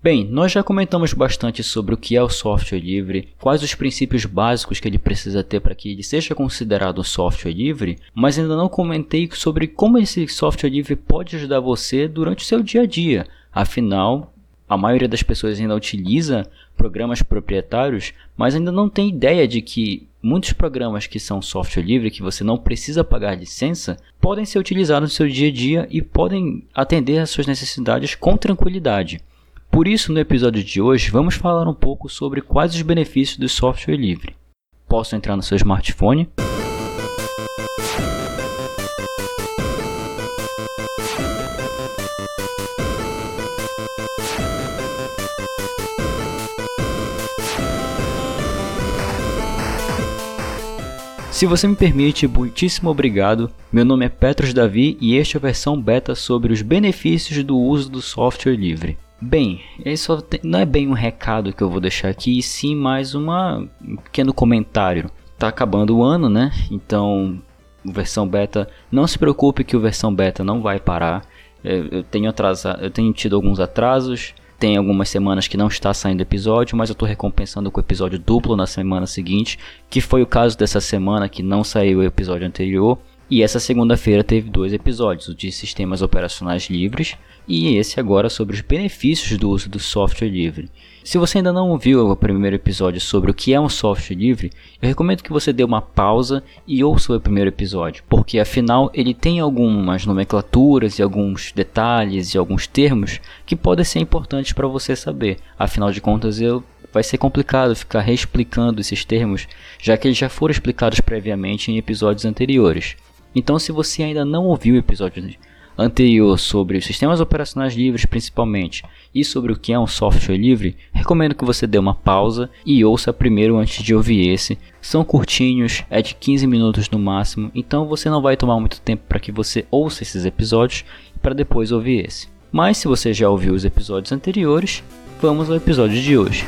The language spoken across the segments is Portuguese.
Bem, nós já comentamos bastante sobre o que é o software livre, quais os princípios básicos que ele precisa ter para que ele seja considerado um software livre, mas ainda não comentei sobre como esse software livre pode ajudar você durante o seu dia a dia. Afinal, a maioria das pessoas ainda utiliza programas proprietários, mas ainda não tem ideia de que muitos programas que são software livre, que você não precisa pagar licença, podem ser utilizados no seu dia a dia e podem atender às suas necessidades com tranquilidade. Por isso, no episódio de hoje, vamos falar um pouco sobre quais os benefícios do software livre. Posso entrar no seu smartphone? Se você me permite, muitíssimo obrigado. Meu nome é Petros Davi e esta é a versão beta sobre os benefícios do uso do software livre. Bem, isso não é bem um recado que eu vou deixar aqui, e sim mais uma, um pequeno comentário. Tá acabando o ano, né? Então, versão beta, não se preocupe que o versão beta não vai parar. Eu tenho, atrasado, eu tenho tido alguns atrasos, tem algumas semanas que não está saindo episódio, mas eu estou recompensando com o episódio duplo na semana seguinte, que foi o caso dessa semana que não saiu o episódio anterior. E essa segunda-feira teve dois episódios, o de sistemas operacionais livres e esse agora sobre os benefícios do uso do software livre. Se você ainda não ouviu o primeiro episódio sobre o que é um software livre, eu recomendo que você dê uma pausa e ouça o primeiro episódio, porque afinal ele tem algumas nomenclaturas e alguns detalhes e alguns termos que podem ser importantes para você saber. Afinal de contas, eu vai ser complicado ficar reexplicando esses termos, já que eles já foram explicados previamente em episódios anteriores. Então, se você ainda não ouviu o episódio anterior sobre sistemas operacionais livres principalmente e sobre o que é um software livre, recomendo que você dê uma pausa e ouça primeiro antes de ouvir esse. São curtinhos, é de 15 minutos no máximo, então você não vai tomar muito tempo para que você ouça esses episódios para depois ouvir esse. Mas se você já ouviu os episódios anteriores, vamos ao episódio de hoje.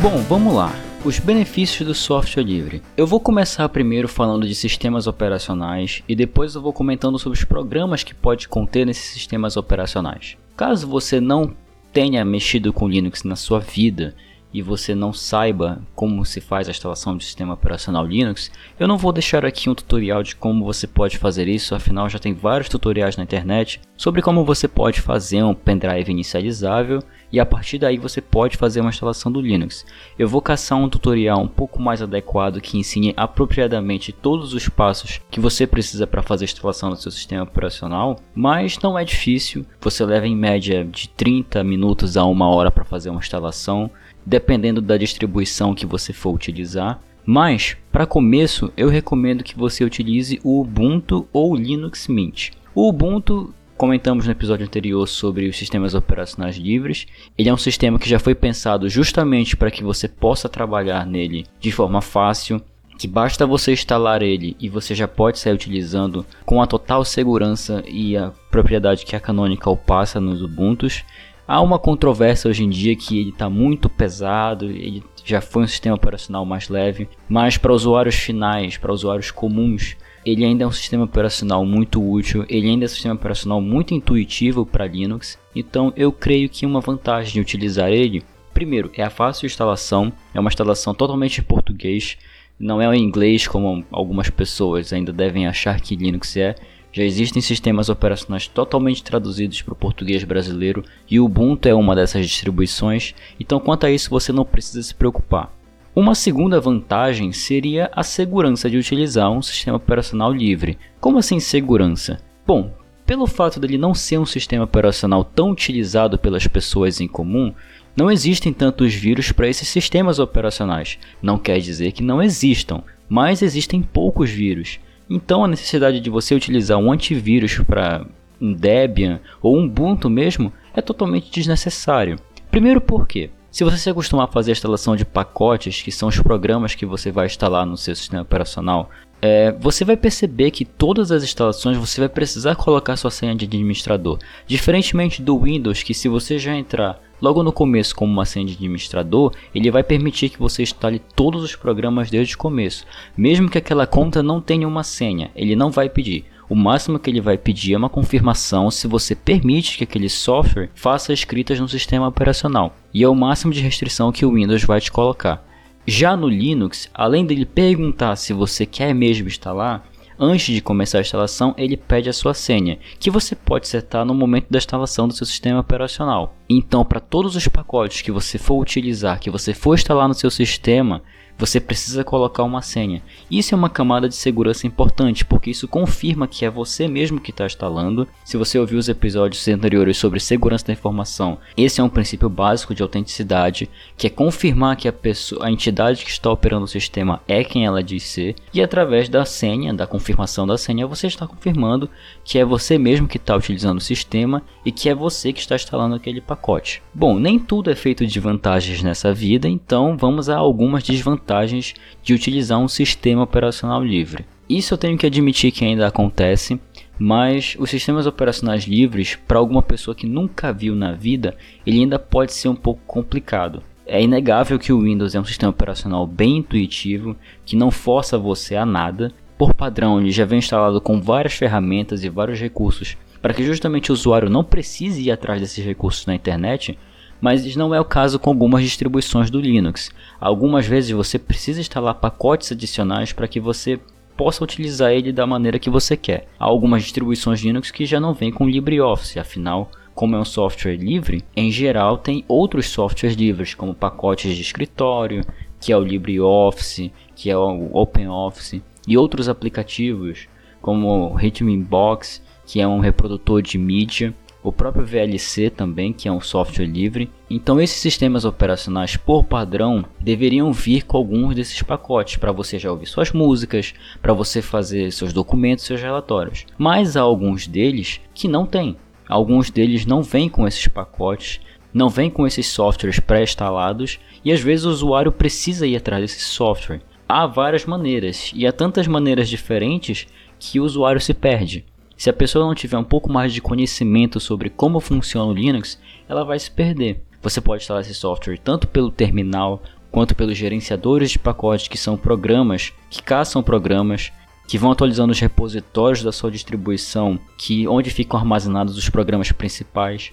Bom, vamos lá. Os benefícios do software livre. Eu vou começar primeiro falando de sistemas operacionais e depois eu vou comentando sobre os programas que pode conter nesses sistemas operacionais. Caso você não tenha mexido com Linux na sua vida e você não saiba como se faz a instalação de sistema operacional Linux, eu não vou deixar aqui um tutorial de como você pode fazer isso, afinal já tem vários tutoriais na internet sobre como você pode fazer um pendrive inicializável e a partir daí você pode fazer uma instalação do Linux. Eu vou caçar um tutorial um pouco mais adequado que ensine apropriadamente todos os passos que você precisa para fazer a instalação do seu sistema operacional, mas não é difícil, você leva em média de 30 minutos a uma hora para fazer uma instalação, dependendo da distribuição que você for utilizar. Mas, para começo, eu recomendo que você utilize o Ubuntu ou Linux Mint. O Ubuntu Comentamos no episódio anterior sobre os sistemas operacionais livres. Ele é um sistema que já foi pensado justamente para que você possa trabalhar nele de forma fácil, que basta você instalar ele e você já pode sair utilizando com a total segurança e a propriedade que a Canonical passa nos Ubuntus. Há uma controvérsia hoje em dia que ele está muito pesado, ele já foi um sistema operacional mais leve, mas para usuários finais, para usuários comuns, ele ainda é um sistema operacional muito útil, ele ainda é um sistema operacional muito intuitivo para Linux, então eu creio que uma vantagem de utilizar ele, primeiro, é a fácil instalação, é uma instalação totalmente em português, não é em inglês como algumas pessoas ainda devem achar que Linux é. Já existem sistemas operacionais totalmente traduzidos para o português brasileiro e o Ubuntu é uma dessas distribuições, então quanto a isso você não precisa se preocupar. Uma segunda vantagem seria a segurança de utilizar um sistema operacional livre. Como assim segurança? Bom, pelo fato dele não ser um sistema operacional tão utilizado pelas pessoas em comum, não existem tantos vírus para esses sistemas operacionais. Não quer dizer que não existam, mas existem poucos vírus. Então a necessidade de você utilizar um antivírus para um Debian ou um Ubuntu mesmo é totalmente desnecessário. Primeiro porque se você se acostumar a fazer a instalação de pacotes, que são os programas que você vai instalar no seu sistema operacional, é, você vai perceber que todas as instalações você vai precisar colocar sua senha de administrador. Diferentemente do Windows, que se você já entrar Logo no começo, como uma senha de administrador, ele vai permitir que você instale todos os programas desde o começo. Mesmo que aquela conta não tenha uma senha, ele não vai pedir. O máximo que ele vai pedir é uma confirmação se você permite que aquele software faça escritas no sistema operacional. E é o máximo de restrição que o Windows vai te colocar. Já no Linux, além dele perguntar se você quer mesmo instalar, Antes de começar a instalação, ele pede a sua senha, que você pode setar no momento da instalação do seu sistema operacional. Então, para todos os pacotes que você for utilizar, que você for instalar no seu sistema, você precisa colocar uma senha. Isso é uma camada de segurança importante, porque isso confirma que é você mesmo que está instalando. Se você ouviu os episódios anteriores sobre segurança da informação, esse é um princípio básico de autenticidade, que é confirmar que a pessoa, a entidade que está operando o sistema é quem ela diz ser, e através da senha, da confirmação da senha, você está confirmando que é você mesmo que está utilizando o sistema e que é você que está instalando aquele pacote. Bom, nem tudo é feito de vantagens nessa vida, então vamos a algumas desvantagens vantagens de utilizar um sistema operacional livre. Isso eu tenho que admitir que ainda acontece, mas os sistemas operacionais livres, para alguma pessoa que nunca viu na vida, ele ainda pode ser um pouco complicado. É inegável que o Windows é um sistema operacional bem intuitivo, que não força você a nada. Por padrão, ele já vem instalado com várias ferramentas e vários recursos para que justamente o usuário não precise ir atrás desses recursos na internet, mas não é o caso com algumas distribuições do Linux. Algumas vezes você precisa instalar pacotes adicionais para que você possa utilizar ele da maneira que você quer. Há algumas distribuições Linux que já não vêm com LibreOffice, afinal, como é um software livre, em geral tem outros softwares livres, como pacotes de escritório, que é o LibreOffice, que é o OpenOffice, e outros aplicativos, como o Rhythmbox, que é um reprodutor de mídia, o próprio VLC também, que é um software livre. Então esses sistemas operacionais por padrão deveriam vir com alguns desses pacotes para você já ouvir suas músicas, para você fazer seus documentos, seus relatórios. Mas há alguns deles que não tem. Alguns deles não vêm com esses pacotes, não vêm com esses softwares pré-instalados e às vezes o usuário precisa ir atrás desse software. Há várias maneiras e há tantas maneiras diferentes que o usuário se perde. Se a pessoa não tiver um pouco mais de conhecimento sobre como funciona o Linux, ela vai se perder. Você pode instalar esse software tanto pelo terminal quanto pelos gerenciadores de pacotes, que são programas que caçam programas, que vão atualizando os repositórios da sua distribuição, que onde ficam armazenados os programas principais.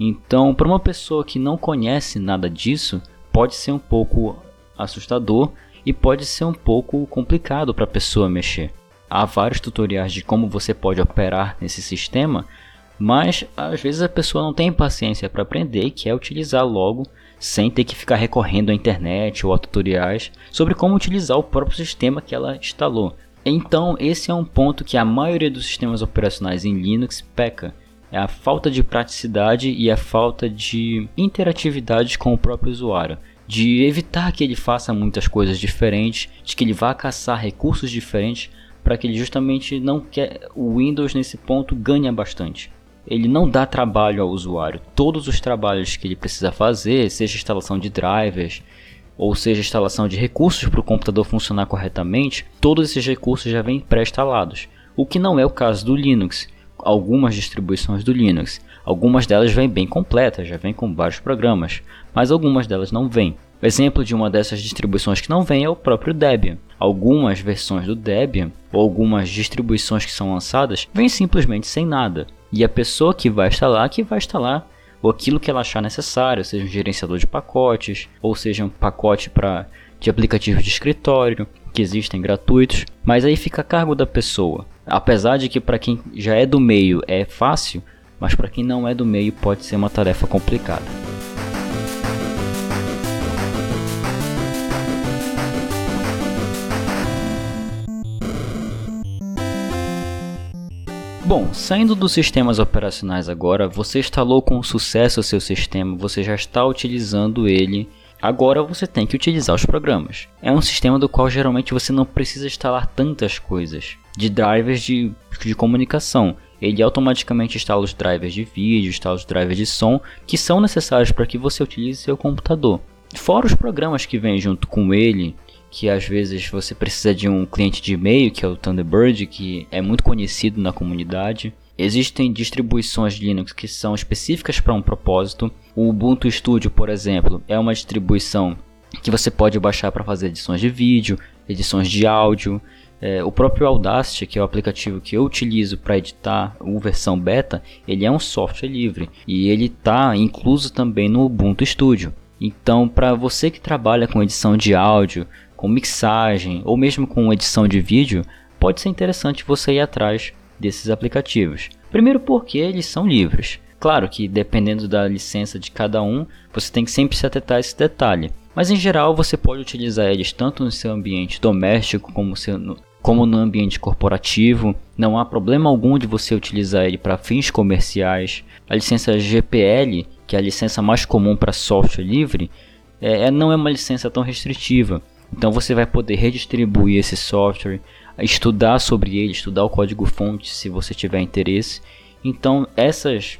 Então, para uma pessoa que não conhece nada disso, pode ser um pouco assustador e pode ser um pouco complicado para a pessoa mexer há vários tutoriais de como você pode operar nesse sistema, mas às vezes a pessoa não tem paciência para aprender e quer utilizar logo sem ter que ficar recorrendo à internet ou a tutoriais sobre como utilizar o próprio sistema que ela instalou. Então, esse é um ponto que a maioria dos sistemas operacionais em Linux peca. É a falta de praticidade e a falta de interatividade com o próprio usuário. De evitar que ele faça muitas coisas diferentes, de que ele vá caçar recursos diferentes para que ele justamente não quer o Windows nesse ponto ganha bastante. Ele não dá trabalho ao usuário. Todos os trabalhos que ele precisa fazer, seja instalação de drivers, ou seja instalação de recursos para o computador funcionar corretamente, todos esses recursos já vêm pré-instalados. O que não é o caso do Linux. Algumas distribuições do Linux, algumas delas vêm bem completas, já vêm com vários programas, mas algumas delas não vêm. Exemplo de uma dessas distribuições que não vem é o próprio Debian. Algumas versões do Debian, ou algumas distribuições que são lançadas, vêm simplesmente sem nada. E a pessoa que vai instalar, que vai instalar ou aquilo que ela achar necessário, seja um gerenciador de pacotes, ou seja um pacote para de aplicativos de escritório, que existem gratuitos, mas aí fica a cargo da pessoa. Apesar de que para quem já é do meio é fácil, mas para quem não é do meio pode ser uma tarefa complicada. Bom, saindo dos sistemas operacionais agora, você instalou com sucesso o seu sistema, você já está utilizando ele. Agora você tem que utilizar os programas. É um sistema do qual geralmente você não precisa instalar tantas coisas. De drivers de, de comunicação. Ele automaticamente instala os drivers de vídeo, instala os drivers de som, que são necessários para que você utilize seu computador. Fora os programas que vêm junto com ele, que às vezes você precisa de um cliente de e-mail, que é o Thunderbird, que é muito conhecido na comunidade. Existem distribuições de Linux que são específicas para um propósito. O Ubuntu Studio, por exemplo, é uma distribuição que você pode baixar para fazer edições de vídeo, edições de áudio. É, o próprio Audacity, que é o aplicativo que eu utilizo para editar a versão beta, ele é um software livre e ele está incluso também no Ubuntu Studio. Então, para você que trabalha com edição de áudio, com mixagem ou mesmo com edição de vídeo, pode ser interessante você ir atrás desses aplicativos. Primeiro porque eles são livres. Claro que dependendo da licença de cada um, você tem que sempre se atentar a esse detalhe. Mas em geral você pode utilizar eles tanto no seu ambiente doméstico como, seu, no, como no ambiente corporativo. Não há problema algum de você utilizar ele para fins comerciais. A licença GPL, que é a licença mais comum para software livre, é, é, não é uma licença tão restritiva. Então você vai poder redistribuir esse software, estudar sobre ele, estudar o código fonte se você tiver interesse. Então essas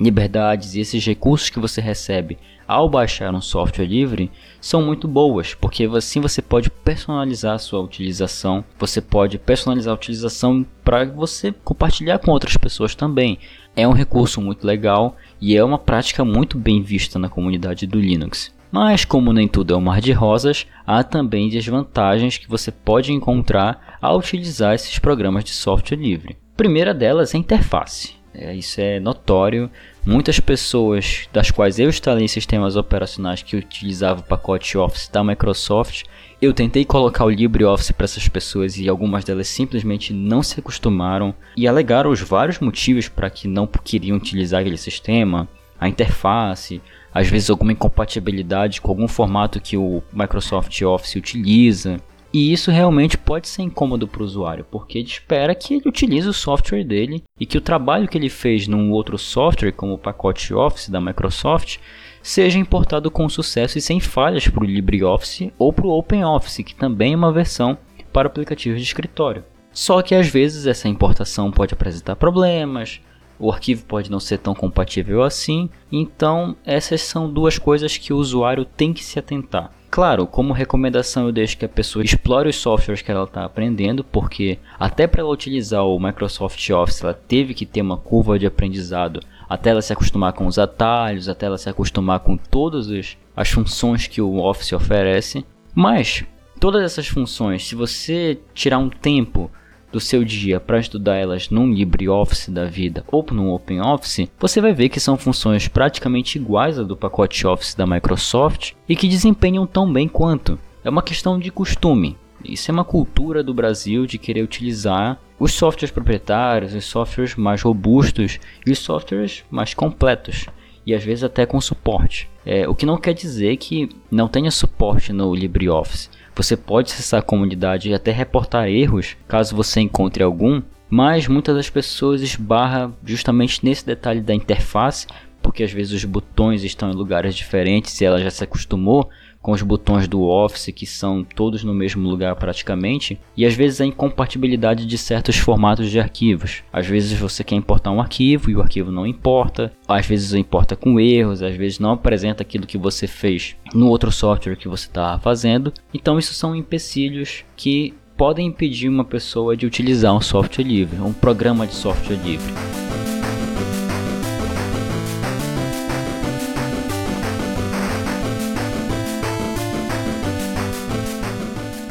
liberdades e esses recursos que você recebe ao baixar um software livre são muito boas, porque assim você pode personalizar a sua utilização, você pode personalizar a utilização para você compartilhar com outras pessoas também. É um recurso muito legal e é uma prática muito bem vista na comunidade do Linux. Mas como nem tudo é um mar de rosas, há também desvantagens que você pode encontrar ao utilizar esses programas de software livre. A primeira delas é a interface. É, isso é notório. Muitas pessoas, das quais eu instalei em sistemas operacionais que utilizavam o pacote Office da Microsoft, eu tentei colocar o LibreOffice para essas pessoas e algumas delas simplesmente não se acostumaram e alegaram os vários motivos para que não queriam utilizar aquele sistema, a interface, às vezes alguma incompatibilidade com algum formato que o Microsoft Office utiliza. E isso realmente pode ser incômodo para o usuário, porque ele espera que ele utilize o software dele e que o trabalho que ele fez num outro software, como o pacote Office da Microsoft, seja importado com sucesso e sem falhas para o LibreOffice ou para o OpenOffice, que também é uma versão para aplicativos de escritório. Só que às vezes essa importação pode apresentar problemas, o arquivo pode não ser tão compatível assim, então essas são duas coisas que o usuário tem que se atentar. Claro, como recomendação eu deixo que a pessoa explore os softwares que ela está aprendendo, porque até para ela utilizar o Microsoft Office ela teve que ter uma curva de aprendizado até ela se acostumar com os atalhos, até ela se acostumar com todas as funções que o Office oferece. Mas todas essas funções, se você tirar um tempo do seu dia para estudar elas num LibreOffice da vida ou num OpenOffice, você vai ver que são funções praticamente iguais à do pacote Office da Microsoft e que desempenham tão bem quanto. É uma questão de costume. Isso é uma cultura do Brasil de querer utilizar os softwares proprietários, os softwares mais robustos e os softwares mais completos e às vezes até com suporte. É, o que não quer dizer que não tenha suporte no LibreOffice. Você pode acessar a comunidade e até reportar erros, caso você encontre algum, mas muitas das pessoas esbarram justamente nesse detalhe da interface, porque às vezes os botões estão em lugares diferentes e ela já se acostumou com os botões do Office que são todos no mesmo lugar praticamente, e às vezes a incompatibilidade de certos formatos de arquivos. Às vezes você quer importar um arquivo e o arquivo não importa, às vezes importa com erros, às vezes não apresenta aquilo que você fez no outro software que você está fazendo. Então isso são empecilhos que podem impedir uma pessoa de utilizar um software livre, um programa de software livre.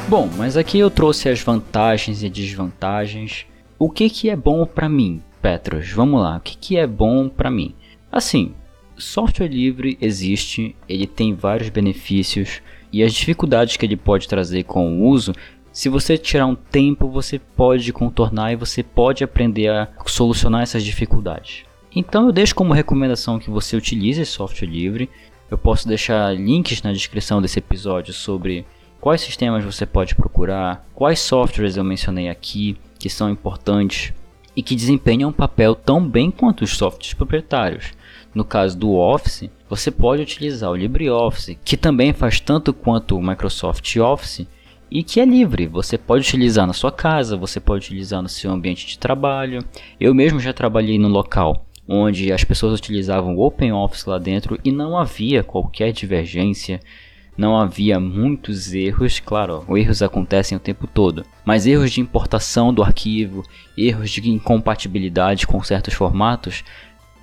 Bom, mas aqui eu trouxe as vantagens e desvantagens. O que que é bom para mim, Petros? Vamos lá, o que que é bom para mim? Assim, software livre existe, ele tem vários benefícios e as dificuldades que ele pode trazer com o uso, se você tirar um tempo, você pode contornar e você pode aprender a solucionar essas dificuldades. Então eu deixo como recomendação que você utilize software livre. Eu posso deixar links na descrição desse episódio sobre quais sistemas você pode procurar, quais softwares eu mencionei aqui que são importantes e que desempenham um papel tão bem quanto os softwares proprietários. No caso do Office, você pode utilizar o LibreOffice, que também faz tanto quanto o Microsoft Office e que é livre. Você pode utilizar na sua casa, você pode utilizar no seu ambiente de trabalho. Eu mesmo já trabalhei no local onde as pessoas utilizavam o OpenOffice lá dentro e não havia qualquer divergência não havia muitos erros, claro, erros acontecem o tempo todo, mas erros de importação do arquivo, erros de incompatibilidade com certos formatos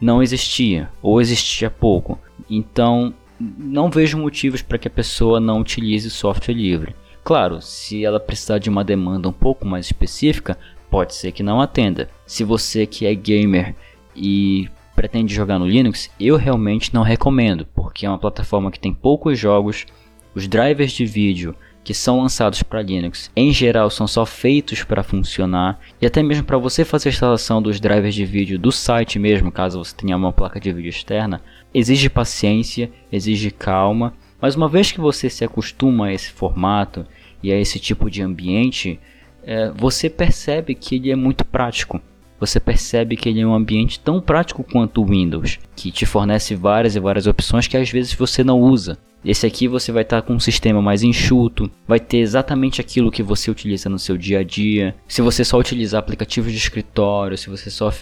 não existia ou existia pouco. Então, não vejo motivos para que a pessoa não utilize software livre. Claro, se ela precisar de uma demanda um pouco mais específica, pode ser que não atenda. Se você que é gamer e pretende jogar no Linux, eu realmente não recomendo, porque é uma plataforma que tem poucos jogos, os drivers de vídeo que são lançados para Linux, em geral são só feitos para funcionar. E até mesmo para você fazer a instalação dos drivers de vídeo do site mesmo, caso você tenha uma placa de vídeo externa, exige paciência, exige calma, mas uma vez que você se acostuma a esse formato e a esse tipo de ambiente, é, você percebe que ele é muito prático você percebe que ele é um ambiente tão prático quanto o Windows, que te fornece várias e várias opções que às vezes você não usa. Esse aqui você vai estar com um sistema mais enxuto, vai ter exatamente aquilo que você utiliza no seu dia a dia. Se você só utilizar aplicativos de escritório, se você só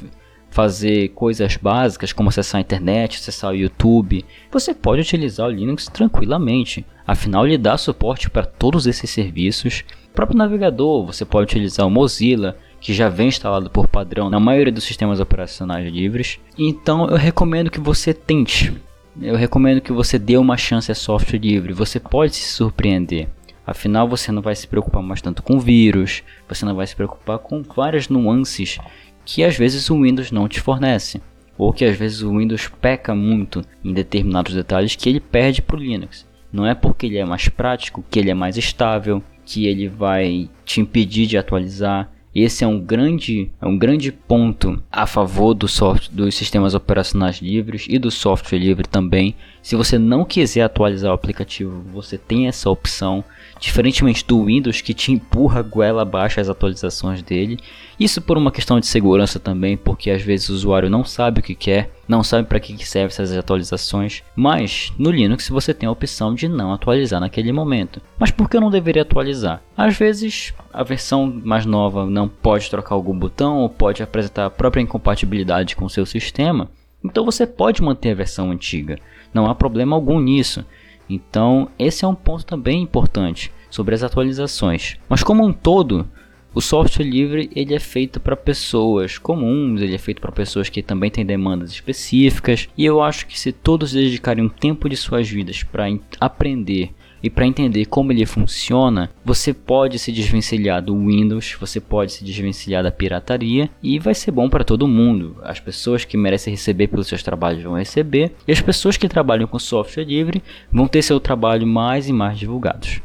fazer coisas básicas como acessar a internet, acessar o YouTube, você pode utilizar o Linux tranquilamente. Afinal, ele dá suporte para todos esses serviços. O próprio navegador, você pode utilizar o Mozilla, que já vem instalado por padrão na maioria dos sistemas operacionais livres. Então eu recomendo que você tente. Eu recomendo que você dê uma chance a software livre. Você pode se surpreender. Afinal, você não vai se preocupar mais tanto com vírus, você não vai se preocupar com várias nuances que às vezes o Windows não te fornece, ou que às vezes o Windows peca muito em determinados detalhes que ele perde para o Linux. Não é porque ele é mais prático, que ele é mais estável, que ele vai te impedir de atualizar. Esse é um grande, é um grande ponto a favor do dos sistemas operacionais livres e do software livre também. Se você não quiser atualizar o aplicativo, você tem essa opção. Diferentemente do Windows que te empurra goela abaixo as atualizações dele. Isso por uma questão de segurança também, porque às vezes o usuário não sabe o que quer, não sabe para que servem essas atualizações. Mas no Linux você tem a opção de não atualizar naquele momento. Mas por que eu não deveria atualizar? Às vezes a versão mais nova não pode trocar algum botão ou pode apresentar a própria incompatibilidade com o seu sistema. Então você pode manter a versão antiga. Não há problema algum nisso. Então, esse é um ponto também importante sobre as atualizações. Mas como um todo, o software livre ele é feito para pessoas comuns, ele é feito para pessoas que também têm demandas específicas, e eu acho que se todos dedicarem um tempo de suas vidas para aprender e para entender como ele funciona, você pode se desvencilhar do Windows, você pode se desvencilhar da pirataria e vai ser bom para todo mundo. As pessoas que merecem receber pelos seus trabalhos vão receber e as pessoas que trabalham com software livre vão ter seu trabalho mais e mais divulgados.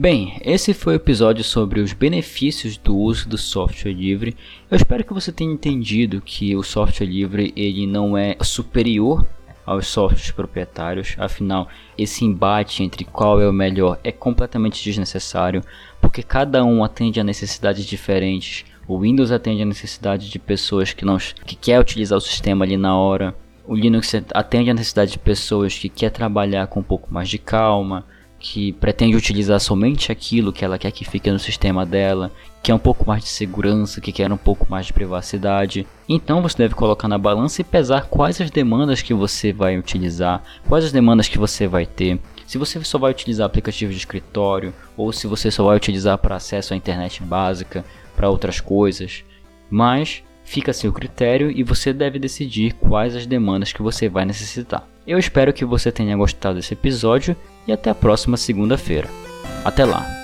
Bem, esse foi o episódio sobre os benefícios do uso do software livre. Eu espero que você tenha entendido que o software livre ele não é superior aos softwares proprietários, afinal, esse embate entre qual é o melhor é completamente desnecessário, porque cada um atende a necessidades diferentes. O Windows atende a necessidade de pessoas que não que quer utilizar o sistema ali na hora. O Linux atende a necessidade de pessoas que quer trabalhar com um pouco mais de calma que pretende utilizar somente aquilo que ela quer que fique no sistema dela, que é um pouco mais de segurança, que quer um pouco mais de privacidade. Então você deve colocar na balança e pesar quais as demandas que você vai utilizar, quais as demandas que você vai ter. Se você só vai utilizar aplicativos de escritório ou se você só vai utilizar para acesso à internet básica, para outras coisas. Mas fica a seu critério e você deve decidir quais as demandas que você vai necessitar. Eu espero que você tenha gostado desse episódio e até a próxima segunda-feira. Até lá!